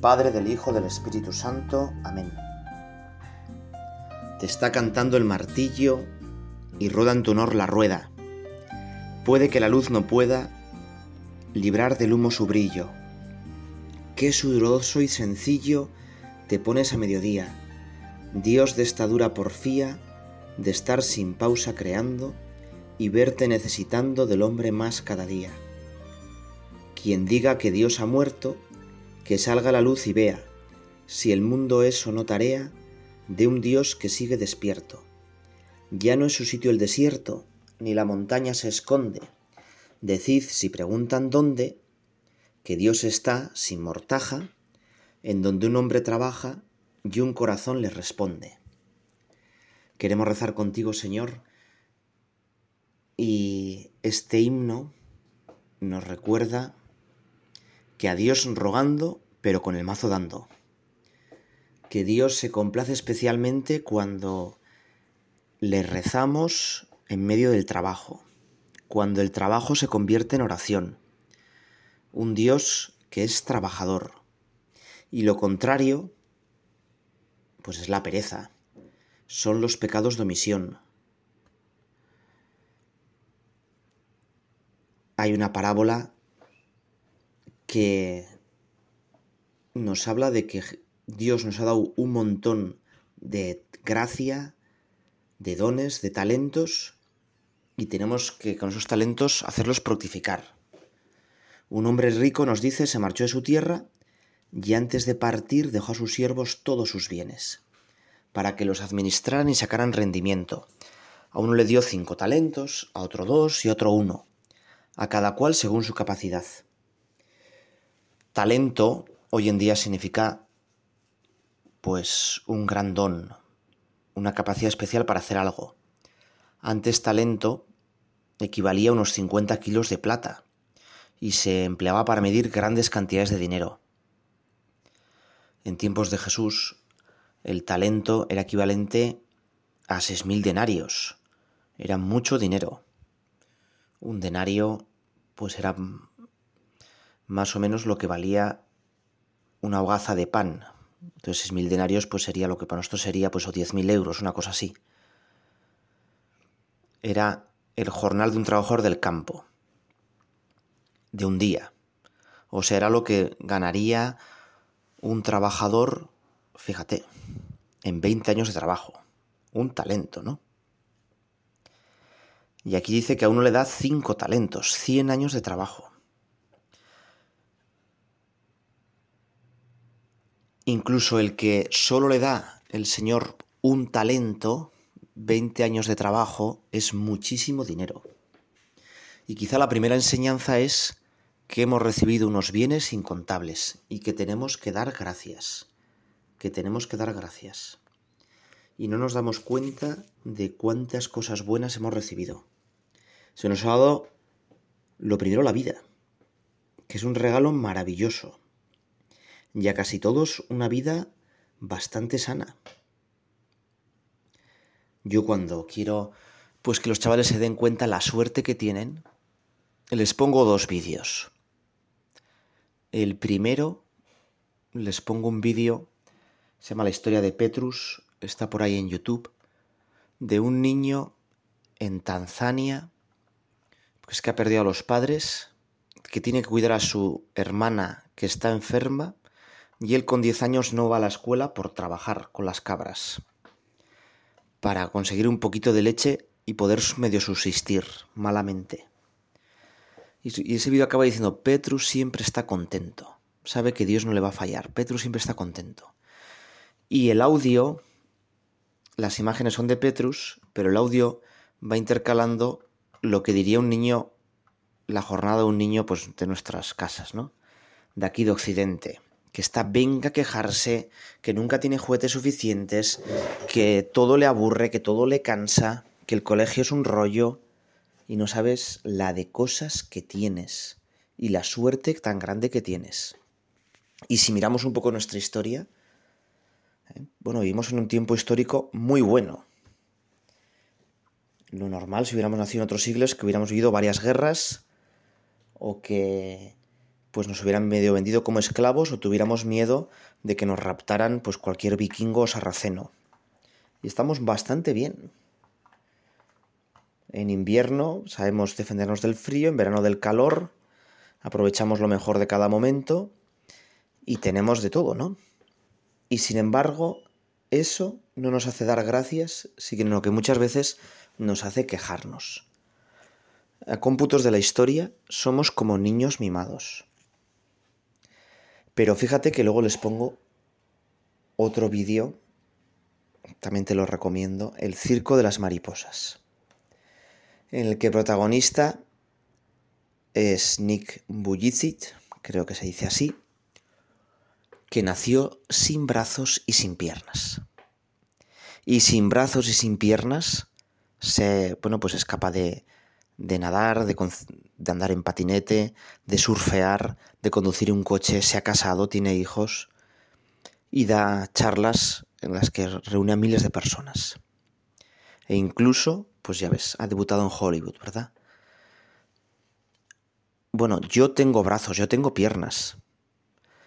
Padre, del Hijo, del Espíritu Santo. Amén. Te está cantando el martillo y rueda en tu honor la rueda. Puede que la luz no pueda librar del humo su brillo. Qué sudoroso y sencillo te pones a mediodía, Dios de esta dura porfía, de estar sin pausa creando y verte necesitando del hombre más cada día. Quien diga que Dios ha muerto, que salga la luz y vea, si el mundo es o no tarea de un Dios que sigue despierto. Ya no es su sitio el desierto, ni la montaña se esconde. Decid, si preguntan dónde, que Dios está, sin mortaja, en donde un hombre trabaja y un corazón le responde. Queremos rezar contigo, Señor, y este himno nos recuerda que a Dios rogando, pero con el mazo dando. Que Dios se complace especialmente cuando le rezamos en medio del trabajo, cuando el trabajo se convierte en oración. Un Dios que es trabajador. Y lo contrario, pues es la pereza. Son los pecados de omisión. Hay una parábola que nos habla de que Dios nos ha dado un montón de gracia, de dones, de talentos, y tenemos que con esos talentos hacerlos fructificar. Un hombre rico nos dice se marchó de su tierra y antes de partir dejó a sus siervos todos sus bienes, para que los administraran y sacaran rendimiento. A uno le dio cinco talentos, a otro dos y otro uno, a cada cual según su capacidad. Talento hoy en día significa pues un gran don, una capacidad especial para hacer algo. Antes talento equivalía a unos 50 kilos de plata y se empleaba para medir grandes cantidades de dinero. En tiempos de Jesús, el talento era equivalente a 6.000 denarios. Era mucho dinero. Un denario pues era más o menos lo que valía una hogaza de pan. Entonces, mil denarios, pues sería lo que para nosotros sería, pues, o mil euros, una cosa así. Era el jornal de un trabajador del campo, de un día. O sea, era lo que ganaría un trabajador, fíjate, en 20 años de trabajo. Un talento, ¿no? Y aquí dice que a uno le da 5 talentos, 100 años de trabajo. Incluso el que solo le da el Señor un talento, 20 años de trabajo, es muchísimo dinero. Y quizá la primera enseñanza es que hemos recibido unos bienes incontables y que tenemos que dar gracias, que tenemos que dar gracias. Y no nos damos cuenta de cuántas cosas buenas hemos recibido. Se nos ha dado lo primero la vida, que es un regalo maravilloso y a casi todos una vida bastante sana. Yo cuando quiero pues que los chavales se den cuenta la suerte que tienen, les pongo dos vídeos. El primero les pongo un vídeo, se llama La historia de Petrus, está por ahí en YouTube, de un niño en Tanzania, pues que ha perdido a los padres, que tiene que cuidar a su hermana que está enferma y él con 10 años no va a la escuela por trabajar con las cabras, para conseguir un poquito de leche y poder medio subsistir malamente. Y ese vídeo acaba diciendo, Petrus siempre está contento, sabe que Dios no le va a fallar, Petrus siempre está contento. Y el audio, las imágenes son de Petrus, pero el audio va intercalando lo que diría un niño, la jornada de un niño pues de nuestras casas, ¿no? De aquí de Occidente que está venga a quejarse, que nunca tiene juguetes suficientes, que todo le aburre, que todo le cansa, que el colegio es un rollo y no sabes la de cosas que tienes y la suerte tan grande que tienes. Y si miramos un poco nuestra historia, ¿eh? bueno, vivimos en un tiempo histórico muy bueno. Lo normal, si hubiéramos nacido en otros siglos, que hubiéramos vivido varias guerras o que pues nos hubieran medio vendido como esclavos o tuviéramos miedo de que nos raptaran pues cualquier vikingo o sarraceno. Y estamos bastante bien. En invierno sabemos defendernos del frío, en verano del calor, aprovechamos lo mejor de cada momento y tenemos de todo, ¿no? Y sin embargo, eso no nos hace dar gracias, sino que muchas veces nos hace quejarnos. A cómputos de la historia somos como niños mimados. Pero fíjate que luego les pongo otro vídeo, también te lo recomiendo, El Circo de las Mariposas, en el que protagonista es Nick Bujicic, creo que se dice así, que nació sin brazos y sin piernas. Y sin brazos y sin piernas, se, bueno, pues es capaz de, de nadar, de, andar en patinete, de surfear, de conducir un coche, se ha casado, tiene hijos y da charlas en las que reúne a miles de personas. E incluso, pues ya ves, ha debutado en Hollywood, ¿verdad? Bueno, yo tengo brazos, yo tengo piernas.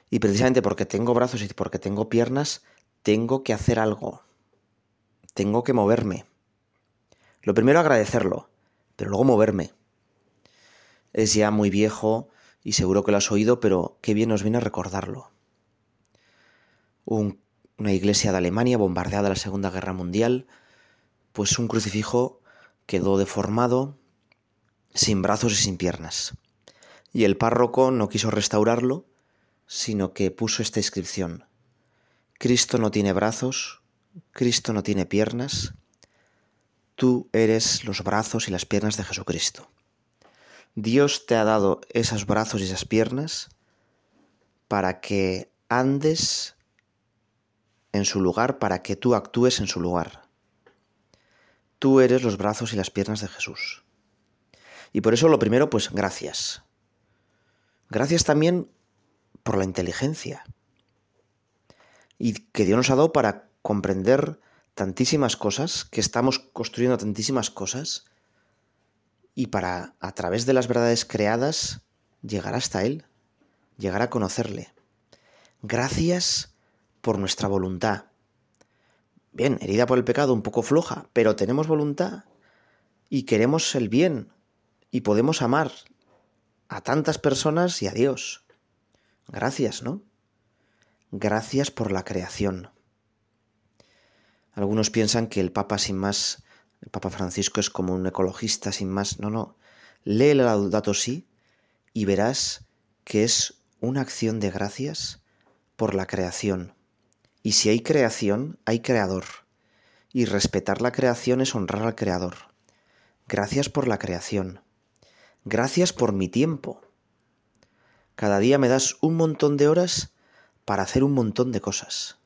Y precisamente porque tengo brazos y porque tengo piernas, tengo que hacer algo. Tengo que moverme. Lo primero agradecerlo luego moverme. Es ya muy viejo y seguro que lo has oído, pero qué bien nos viene a recordarlo. una iglesia de Alemania bombardeada en la Segunda Guerra Mundial, pues un crucifijo quedó deformado, sin brazos y sin piernas. Y el párroco no quiso restaurarlo, sino que puso esta inscripción. Cristo no tiene brazos, Cristo no tiene piernas, Tú eres los brazos y las piernas de Jesucristo. Dios te ha dado esos brazos y esas piernas para que andes en su lugar, para que tú actúes en su lugar. Tú eres los brazos y las piernas de Jesús. Y por eso lo primero, pues gracias. Gracias también por la inteligencia. Y que Dios nos ha dado para comprender tantísimas cosas, que estamos construyendo tantísimas cosas, y para, a través de las verdades creadas, llegar hasta Él, llegar a conocerle. Gracias por nuestra voluntad. Bien, herida por el pecado, un poco floja, pero tenemos voluntad y queremos el bien y podemos amar a tantas personas y a Dios. Gracias, ¿no? Gracias por la creación. Algunos piensan que el Papa sin más, el Papa Francisco es como un ecologista sin más. No, no. Lee el Laudato Si y verás que es una acción de gracias por la creación. Y si hay creación, hay creador. Y respetar la creación es honrar al creador. Gracias por la creación. Gracias por mi tiempo. Cada día me das un montón de horas para hacer un montón de cosas.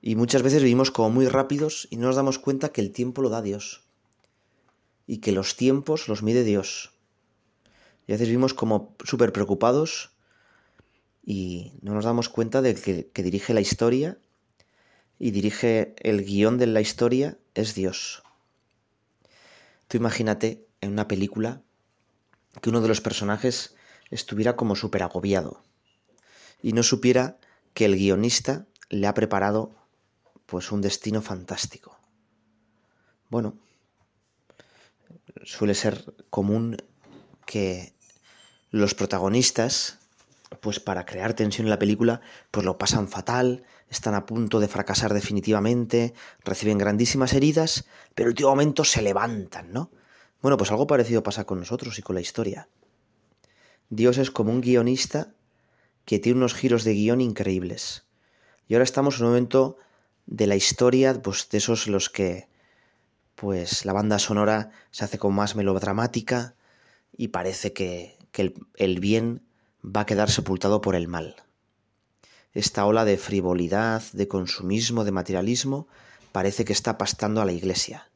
Y muchas veces vivimos como muy rápidos y no nos damos cuenta que el tiempo lo da Dios. Y que los tiempos los mide Dios. Y a veces vivimos como súper preocupados y no nos damos cuenta de que, que dirige la historia y dirige el guion de la historia es Dios. Tú imagínate en una película que uno de los personajes estuviera como súper agobiado y no supiera que el guionista le ha preparado pues un destino fantástico. Bueno, suele ser común que los protagonistas, pues para crear tensión en la película, pues lo pasan fatal, están a punto de fracasar definitivamente, reciben grandísimas heridas, pero en último momento se levantan, ¿no? Bueno, pues algo parecido pasa con nosotros y con la historia. Dios es como un guionista que tiene unos giros de guion increíbles. Y ahora estamos en un momento de la historia, pues de esos los que pues la banda sonora se hace como más melodramática y parece que, que el, el bien va a quedar sepultado por el mal. Esta ola de frivolidad, de consumismo, de materialismo, parece que está pastando a la iglesia.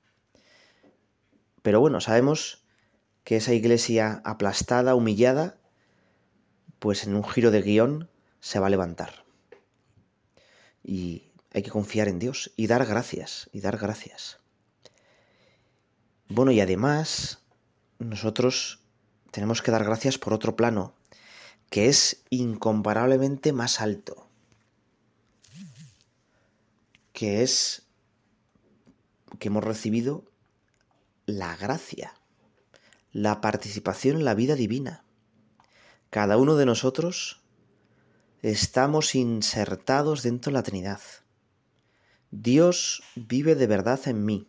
Pero bueno, sabemos que esa iglesia aplastada, humillada, pues en un giro de guion se va a levantar. Y hay que confiar en Dios y dar gracias, y dar gracias. Bueno, y además nosotros tenemos que dar gracias por otro plano, que es incomparablemente más alto, que es que hemos recibido la gracia, la participación en la vida divina. Cada uno de nosotros estamos insertados dentro de la Trinidad. Dios vive de verdad en mí.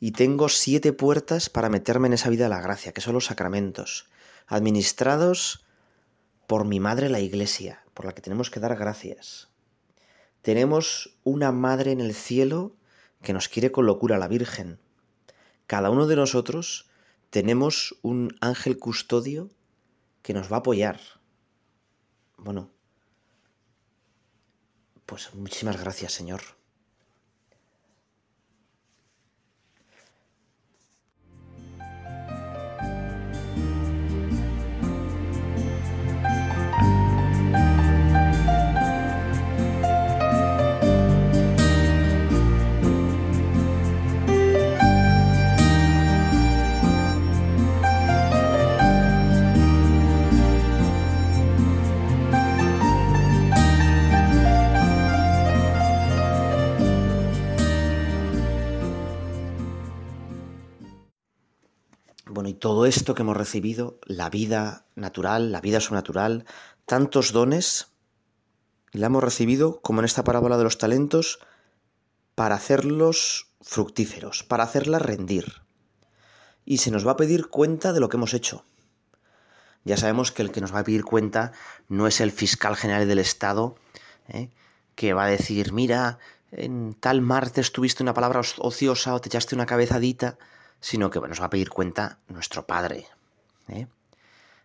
Y tengo siete puertas para meterme en esa vida de la gracia, que son los sacramentos, administrados por mi madre la Iglesia, por la que tenemos que dar gracias. Tenemos una madre en el cielo que nos quiere con locura, la Virgen. Cada uno de nosotros tenemos un ángel custodio que nos va a apoyar. Bueno, pues muchísimas gracias, Señor. Y todo esto que hemos recibido, la vida natural, la vida sobrenatural, tantos dones, la hemos recibido, como en esta parábola de los talentos, para hacerlos fructíferos, para hacerlas rendir. Y se nos va a pedir cuenta de lo que hemos hecho. Ya sabemos que el que nos va a pedir cuenta no es el fiscal general del Estado, ¿eh? que va a decir, mira, en tal martes tuviste una palabra ociosa o te echaste una cabezadita sino que nos va a pedir cuenta nuestro Padre. ¿eh?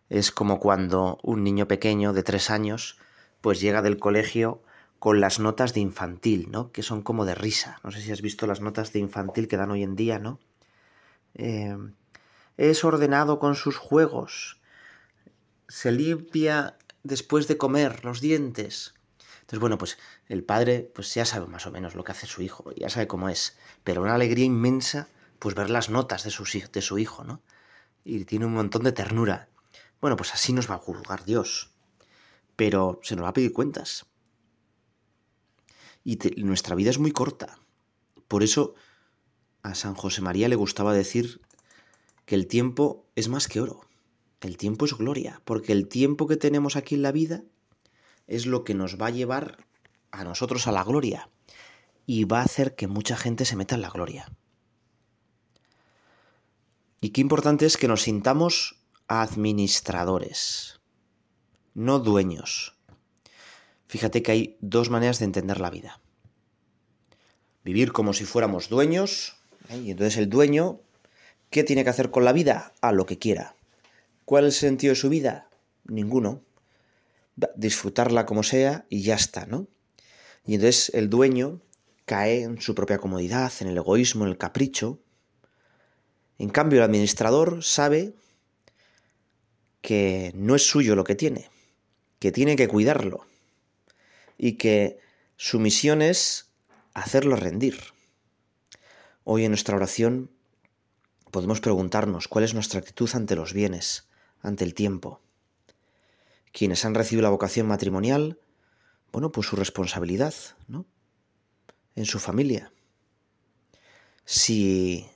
Es como cuando un niño pequeño de tres años pues llega del colegio con las notas de infantil, ¿no? Que son como de risa. No sé si has visto las notas de infantil que dan hoy en día, ¿no? Eh, es ordenado con sus juegos. Se limpia después de comer los dientes. Entonces, bueno, pues el padre pues ya sabe más o menos lo que hace su hijo, ya sabe cómo es, pero una alegría inmensa pues ver las notas de su, de su hijo, ¿no? Y tiene un montón de ternura. Bueno, pues así nos va a juzgar Dios. Pero se nos va a pedir cuentas. Y nuestra vida es muy corta. Por eso a San José María le gustaba decir que el tiempo es más que oro. El tiempo es gloria, porque el tiempo que tenemos aquí en la vida es lo que nos va a llevar a nosotros a la gloria y va a hacer que mucha gente se meta en la gloria. Y qué importante es que nos sintamos administradores, no dueños. Fíjate que hay dos maneras de entender la vida. Vivir como si fuéramos dueños, ¿eh? y entonces el dueño, ¿qué tiene que hacer con la vida? A lo que quiera. ¿Cuál es el sentido de su vida? Ninguno. Disfrutarla como sea y ya está, ¿no? Y entonces el dueño cae en su propia comodidad, en el egoísmo, en el capricho, en cambio, el administrador sabe que no es suyo lo que tiene, que tiene que cuidarlo y que su misión es hacerlo rendir. Hoy en nuestra oración podemos preguntarnos cuál es nuestra actitud ante los bienes, ante el tiempo. Quienes han recibido la vocación matrimonial, bueno, pues su responsabilidad, ¿no? En su familia. Si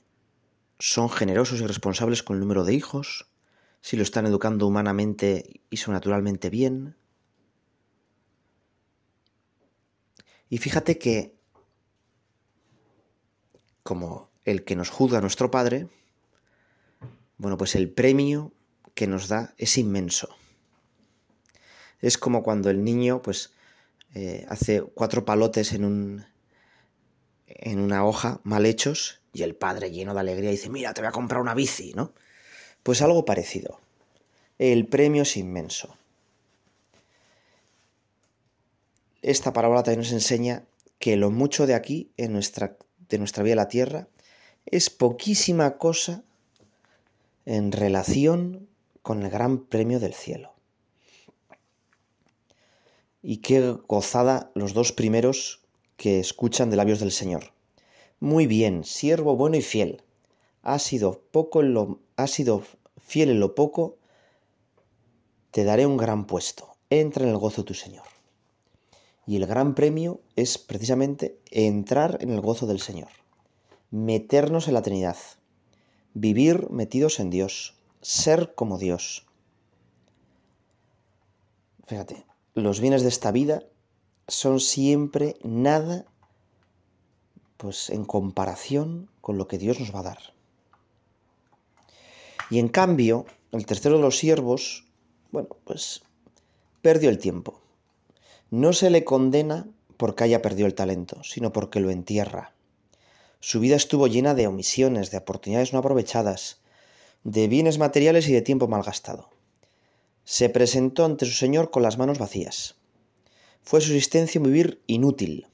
son generosos y responsables con el número de hijos, si lo están educando humanamente y naturalmente bien. Y fíjate que, como el que nos juzga nuestro Padre, bueno, pues el premio que nos da es inmenso. Es como cuando el niño, pues, eh, hace cuatro palotes en un, en una hoja mal hechos y el padre lleno de alegría dice, mira, te voy a comprar una bici, ¿no? Pues algo parecido. El premio es inmenso. Esta parábola también nos enseña que lo mucho de aquí, en nuestra, de nuestra vida a la tierra, es poquísima cosa en relación con el gran premio del cielo. Y qué gozada los dos primeros que escuchan de labios del Señor. Muy bien, siervo bueno y fiel. Has sido poco lo, has sido fiel en lo poco, te daré un gran puesto, entra en el gozo de tu Señor. Y el gran premio es precisamente entrar en el gozo del Señor, meternos en la Trinidad, vivir metidos en Dios, ser como Dios. Fíjate, los bienes de esta vida son siempre nada pues en comparación con lo que Dios nos va a dar. Y en cambio, el tercero de los siervos, bueno, pues perdió el tiempo. No se le condena porque haya perdido el talento, sino porque lo entierra. Su vida estuvo llena de omisiones, de oportunidades no aprovechadas, de bienes materiales y de tiempo malgastado. Se presentó ante su Señor con las manos vacías. Fue su existencia vivir inútil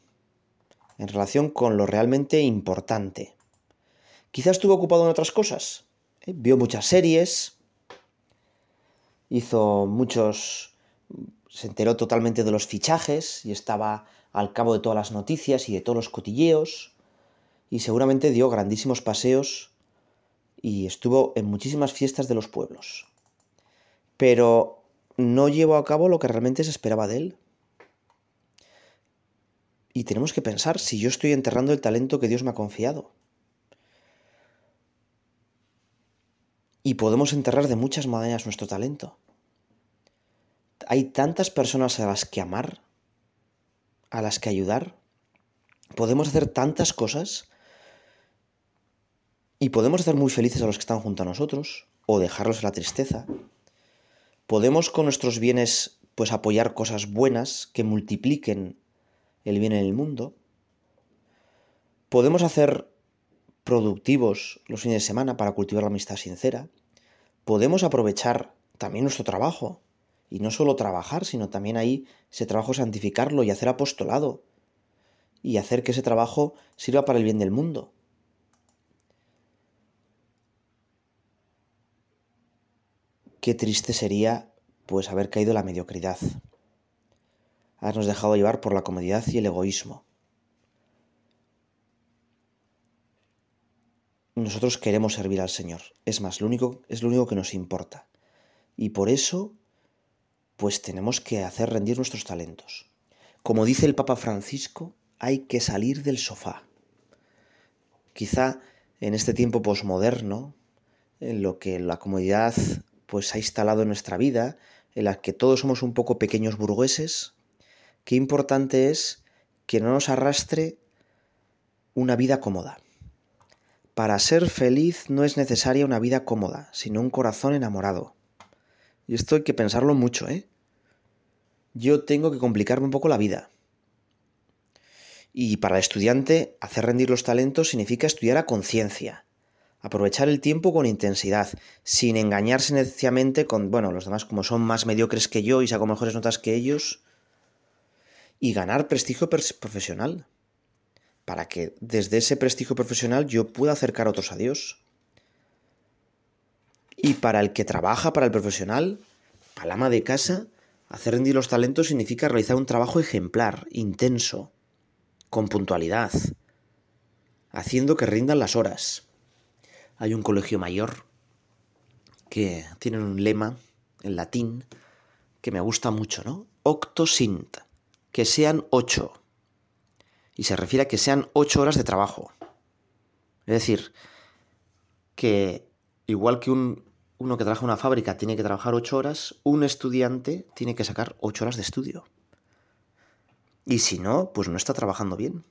en relación con lo realmente importante. Quizás estuvo ocupado en otras cosas. ¿eh? Vio muchas series, hizo muchos... se enteró totalmente de los fichajes y estaba al cabo de todas las noticias y de todos los cotilleos y seguramente dio grandísimos paseos y estuvo en muchísimas fiestas de los pueblos. Pero no llevó a cabo lo que realmente se esperaba de él. Y tenemos que pensar si yo estoy enterrando el talento que Dios me ha confiado. Y podemos enterrar de muchas maneras nuestro talento. Hay tantas personas a las que amar, a las que ayudar. Podemos hacer tantas cosas y podemos hacer muy felices a los que están junto a nosotros o dejarlos en la tristeza. Podemos con nuestros bienes pues apoyar cosas buenas que multipliquen el bien en el mundo. Podemos hacer productivos los fines de semana para cultivar la amistad sincera. Podemos aprovechar también nuestro trabajo y no solo trabajar, sino también ahí ese trabajo santificarlo y hacer apostolado y hacer que ese trabajo sirva para el bien del mundo. Qué triste sería pues haber caído en la mediocridad, habernos dejado llevar por la comodidad y el egoísmo. Nosotros queremos servir al Señor, es más, lo único, es lo único que nos importa. Y por eso, pues tenemos que hacer rendir nuestros talentos. Como dice el Papa Francisco, hay que salir del sofá. Quizá en este tiempo posmoderno, en lo que la comodidad pues ha instalado en nuestra vida, en la que todos somos un poco pequeños burgueses, qué importante es que no nos arrastre una vida cómoda. Para ser feliz no es necesaria una vida cómoda, sino un corazón enamorado. Y esto hay que pensarlo mucho, ¿eh? Yo tengo que complicarme un poco la vida. Y para el estudiante, hacer rendir los talentos significa estudiar a conciencia, aprovechar el tiempo con intensidad, sin engañarse necesariamente con, bueno, los demás como son más mediocres que yo y saco mejores notas que ellos, y ganar prestigio profesional, para que desde ese prestigio profesional yo pueda acercar a otros a Dios. Y para el que trabaja, para el profesional, para el ama de casa, hacer rendir los talentos significa realizar un trabajo ejemplar, intenso, con puntualidad, haciendo que rindan las horas hay un colegio mayor que tiene un lema en latín que me gusta mucho, ¿no? Octo sint, que sean ocho. Y se refiere a que sean ocho horas de trabajo. Es decir, que igual que un, uno que trabaja en una fábrica tiene que trabajar ocho horas, un estudiante tiene que sacar ocho horas de estudio. Y si no, pues no está trabajando bien.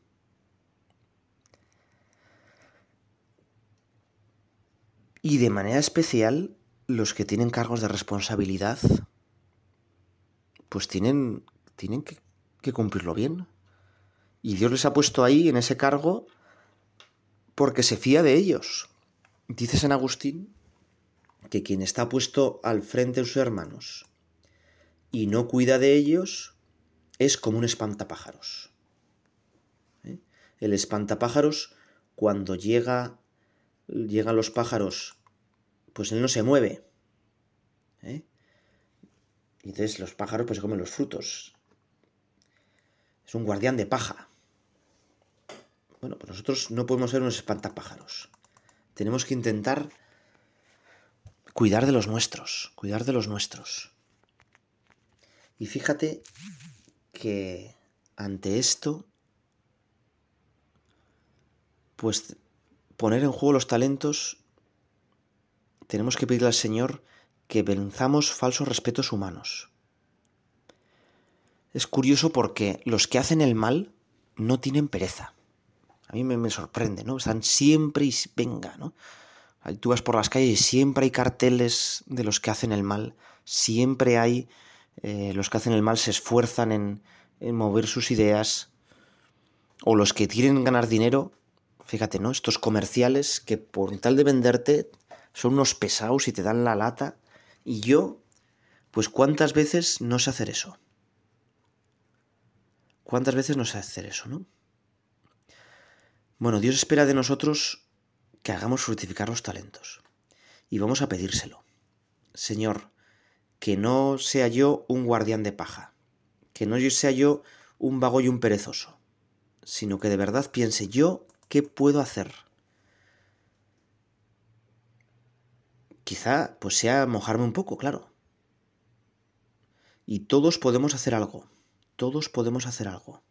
Y de manera especial, los que tienen cargos de responsabilidad, pues tienen, tienen que, que cumplirlo bien. Y Dios les ha puesto ahí en ese cargo porque se fía de ellos. Dice San Agustín que quien está puesto al frente de sus hermanos y no cuida de ellos es como un espantapájaros. ¿Eh? El espantapájaros, cuando llega llegan los pájaros, pues él no se mueve. ¿eh? Y entonces los pájaros pues comen los frutos. Es un guardián de paja. Bueno, pues nosotros no podemos ser unos espantapájaros. Tenemos que intentar cuidar de los nuestros, cuidar de los nuestros. Y fíjate que ante esto, pues poner en juego los talentos, tenemos que pedirle al Señor que venzamos falsos respetos humanos. Es curioso porque los que hacen el mal no tienen pereza. A mí me, sorprende, ¿no? Están siempre y venga, ¿no? Tú vas por las calles y siempre hay carteles de los que hacen el mal. Siempre hay eh, los que hacen el mal se esfuerzan en, en mover sus ideas. O los que quieren ganar dinero, fíjate, ¿no? Estos comerciales que por tal de venderte son unos pesados y te dan la lata. Y yo, pues cuántas veces no sé hacer eso. ¿Cuántas veces no sé hacer eso, no? Bueno, Dios espera de nosotros que hagamos fructificar los talentos. Y vamos a pedírselo. Señor, que no sea yo un guardián de paja, que no sea yo un vago y un perezoso, sino que de verdad piense yo qué puedo hacer. Quizá pues sea mojarme un poco, claro. Y todos podemos hacer algo, todos podemos hacer algo.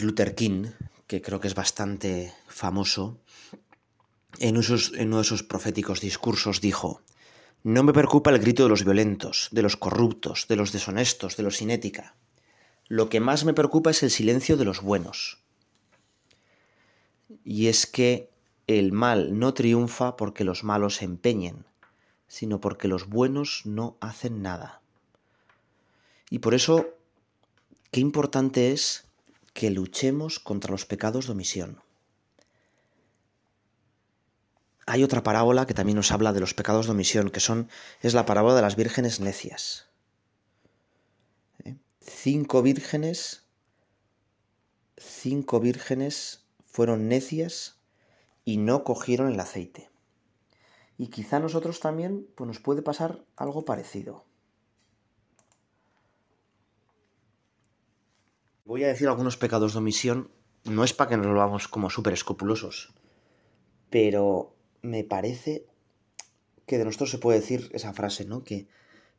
Luther King, que creo que es bastante famoso, en, en uno de sus proféticos discursos dijo, No me preocupa el grito de los violentos, de los corruptos, de los deshonestos, de los sin ética. Lo que más me preocupa es el silencio de los buenos. Y es que el mal no triunfa porque los malos se empeñen, sino porque los buenos no hacen nada. Y por eso, qué importante es que luchemos contra los pecados de omisión. Hay otra parábola que también nos habla de los pecados de omisión, que son es la parábola de las vírgenes necias. ¿Eh? Cinco vírgenes, cinco vírgenes fueron necias y no cogieron el aceite. Y quizá a nosotros también pues nos puede pasar algo parecido. Voy a decir algunos pecados de omisión, no es para que nos lo hagamos como súper escrupulosos, pero me parece que de nosotros se puede decir esa frase, ¿no? Que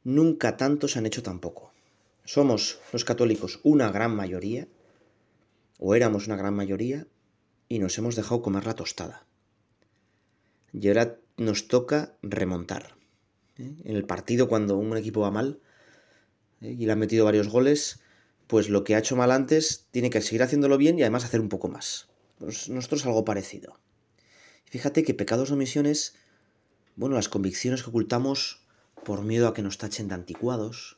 nunca tanto se han hecho tampoco. Somos los católicos una gran mayoría, o éramos una gran mayoría, y nos hemos dejado comer la tostada. Y ahora nos toca remontar. ¿eh? En el partido, cuando un equipo va mal ¿eh? y le han metido varios goles, pues lo que ha hecho mal antes tiene que seguir haciéndolo bien y además hacer un poco más. Nosotros algo parecido. Fíjate que pecados o omisiones, bueno, las convicciones que ocultamos por miedo a que nos tachen de anticuados,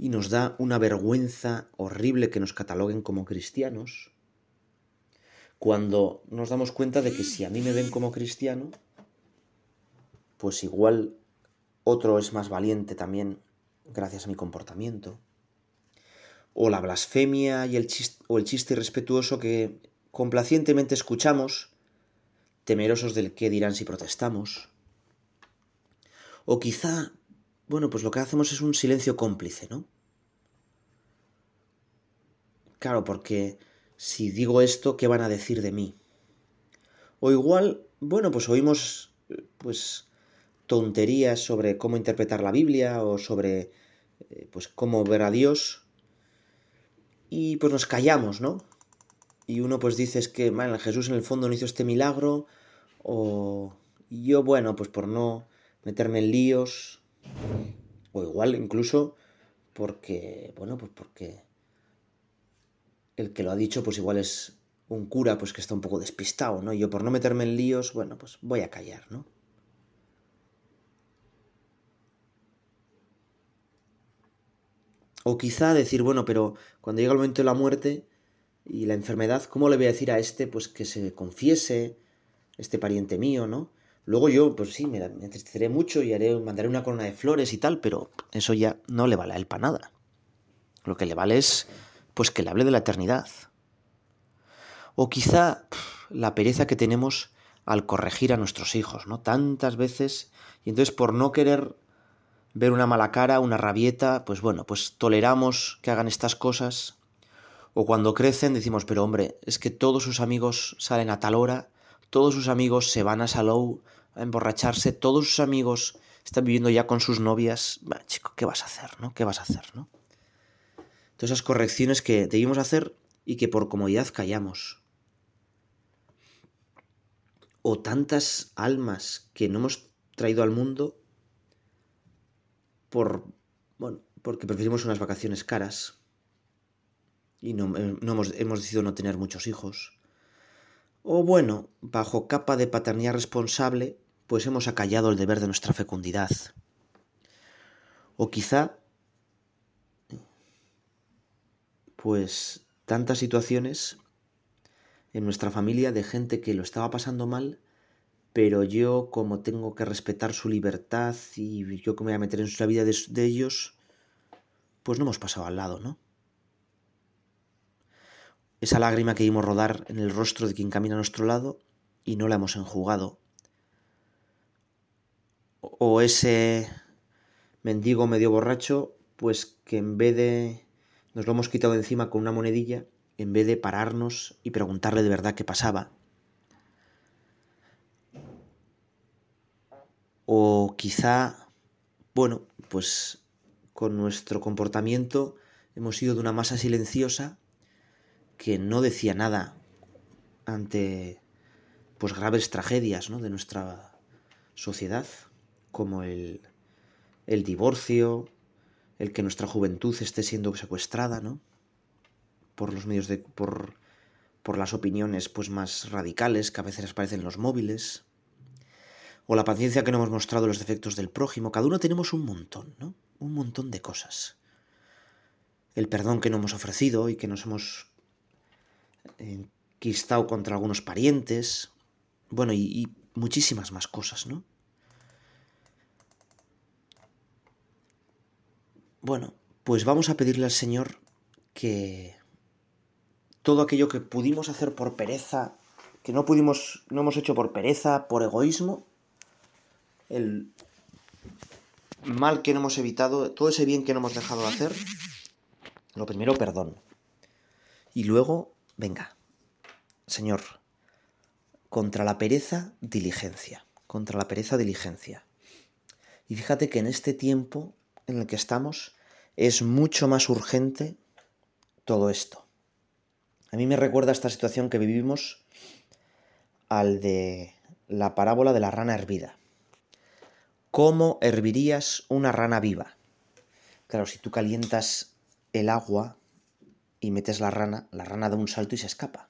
y nos da una vergüenza horrible que nos cataloguen como cristianos, cuando nos damos cuenta de que si a mí me ven como cristiano, pues igual otro es más valiente también gracias a mi comportamiento o la blasfemia y el chiste, o el chiste irrespetuoso que complacientemente escuchamos, temerosos del qué dirán si protestamos. O quizá, bueno, pues lo que hacemos es un silencio cómplice, ¿no? Claro, porque si digo esto, ¿qué van a decir de mí? O igual, bueno, pues oímos pues tonterías sobre cómo interpretar la Biblia o sobre eh, pues cómo ver a Dios y pues nos callamos, ¿no? Y uno pues dice que man, Jesús en el fondo no hizo este milagro o yo bueno, pues por no meterme en líos o igual incluso porque bueno, pues porque el que lo ha dicho pues igual es un cura pues que está un poco despistado, ¿no? Yo por no meterme en líos, bueno, pues voy a callar, ¿no? O quizá decir, bueno, pero cuando llega el momento de la muerte y la enfermedad, ¿cómo le voy a decir a este pues que se confiese, este pariente mío, ¿no? Luego yo, pues sí, me, entristeceré mucho y haré, mandaré una corona de flores y tal, pero eso ya no le vale a él para nada. Lo que le vale es, pues que le hable de la eternidad. O quizá la pereza que tenemos al corregir a nuestros hijos, ¿no? Tantas veces, y entonces por no querer ver una mala cara, una rabieta, pues bueno, pues toleramos que hagan estas cosas. O cuando crecen decimos, pero hombre, es que todos sus amigos salen a tal hora, todos sus amigos se van a Salou a emborracharse, todos sus amigos están viviendo ya con sus novias. chico, ¿qué vas a hacer, no? ¿Qué vas a hacer, no? Todas esas correcciones que debimos hacer y que por comodidad callamos. O tantas almas que no hemos traído al mundo por, bueno, porque preferimos unas vacaciones caras y no, eh, no hemos, hemos decidido no tener muchos hijos o bueno, bajo capa de paternidad responsable, pues hemos acallado el deber de nuestra fecundidad. O quizá, pues tantas situaciones en nuestra familia de gente que lo estaba pasando mal, pero yo como tengo que respetar su libertad y yo que me voy a meter en la vida de, ellos, pues no hemos pasado al lado, ¿no? esa lágrima que vimos rodar en el rostro de quien camina a nuestro lado y no la hemos enjugado. O ese mendigo medio borracho, pues que en vez de nos lo hemos quitado encima con una monedilla, en vez de pararnos y preguntarle de verdad qué pasaba. O quizá, bueno, pues con nuestro comportamiento hemos sido de una masa silenciosa que no decía nada ante pues graves tragedias ¿no? de nuestra sociedad, como el, el divorcio, el que nuestra juventud esté siendo secuestrada, ¿no? por los medios de. por, por las opiniones pues más radicales que a veces aparecen en los móviles. O la paciencia que no hemos mostrado los defectos del prójimo. Cada uno tenemos un montón, ¿no? Un montón de cosas. El perdón que no hemos ofrecido y que nos hemos enquistado contra algunos parientes, bueno, y, y muchísimas más cosas, ¿no? Bueno, pues vamos a pedirle al Señor que todo aquello que pudimos hacer por pereza, que no pudimos, no hemos hecho por pereza, por egoísmo, el mal que no hemos evitado, todo ese bien que no hemos dejado de hacer, lo primero, perdón. Y luego, Venga, Señor, contra la pereza, diligencia. Contra la pereza, diligencia. Y fíjate que en este tiempo en el que estamos es mucho más urgente todo esto. A mí me recuerda esta situación que vivimos al de la parábola de la rana hervida. ¿Cómo hervirías una rana viva? Claro, si tú calientas el agua y metes la rana, la rana da un salto y se escapa.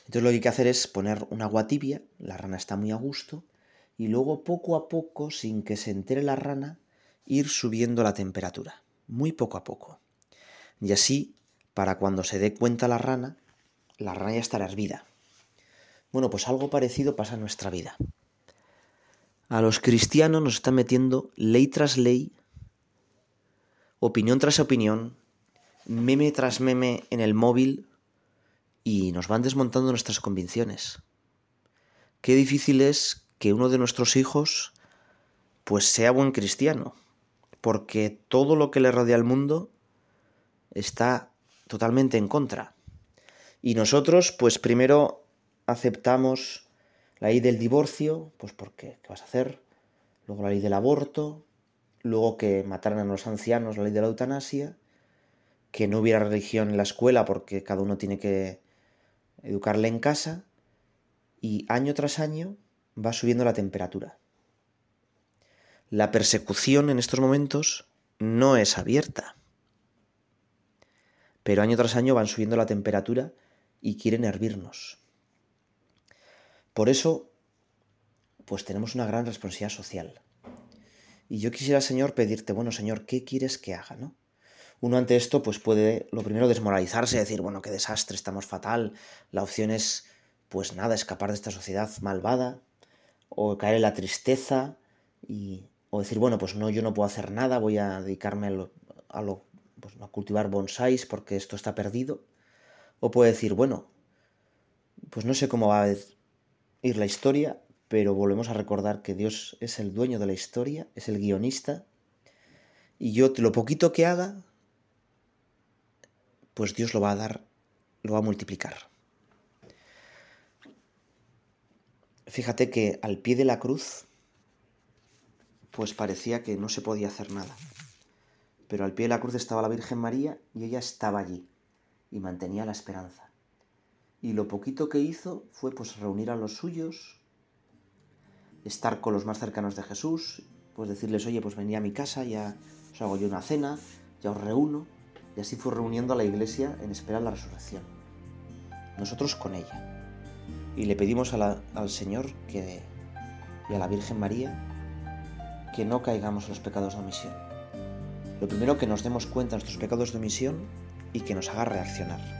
Entonces lo que hay que hacer es poner un agua tibia, la rana está muy a gusto, y luego poco a poco, sin que se entere la rana, ir subiendo la temperatura, muy poco a poco. Y así, para cuando se dé cuenta la rana, la rana ya estará hervida. Bueno, pues algo parecido pasa en nuestra vida. A los cristianos nos están metiendo ley tras ley, opinión tras opinión, meme tras meme en el móvil y nos van desmontando nuestras convicciones. Qué difícil es que uno de nuestros hijos pues sea buen cristiano, porque todo lo que le rodea al mundo está totalmente en contra. Y nosotros pues primero aceptamos la ley del divorcio, pues porque ¿qué vas a hacer? Luego la ley del aborto, luego que mataran a los ancianos, la ley de la eutanasia, que no hubiera religión en la escuela porque cada uno tiene que educarle en casa y año tras año va subiendo la temperatura. La persecución en estos momentos no es abierta, pero año tras año van subiendo la temperatura y quieren hervirnos. Por eso, pues tenemos una gran responsabilidad social. Y yo quisiera, Señor, pedirte, bueno, Señor, ¿qué quieres que haga, no? uno ante esto pues puede lo primero desmoralizarse, decir, bueno, qué desastre, estamos fatal, la opción es pues nada, escapar de esta sociedad malvada, o caer en la tristeza y, o decir, bueno, pues no, yo no puedo hacer nada, voy a dedicarme a, lo, a, lo, pues, a cultivar bonsáis porque esto está perdido. O puede decir, bueno, pues no sé cómo va a ir la historia, pero volvemos a recordar que Dios es el dueño de la historia, es el guionista, y yo lo poquito que haga, pues Dios lo va a dar, lo va a multiplicar. Fíjate que al pie de la cruz, pues parecía que no se podía hacer nada. Pero al pie de la cruz estaba la Virgen María y ella estaba allí y mantenía la esperanza. Y lo poquito que hizo fue pues reunir a los suyos, estar con los más cercanos de Jesús, pues decirles, oye, pues venía a mi casa, ya os hago yo una cena, ya os reúno, y así fue reuniendo a la iglesia en espera de la resurrección. Nosotros con ella. Y le pedimos al Señor que, y a la Virgen María que no caigamos en los pecados de omisión. Lo primero que nos demos cuenta de nuestros pecados de omisión y que nos haga reaccionar.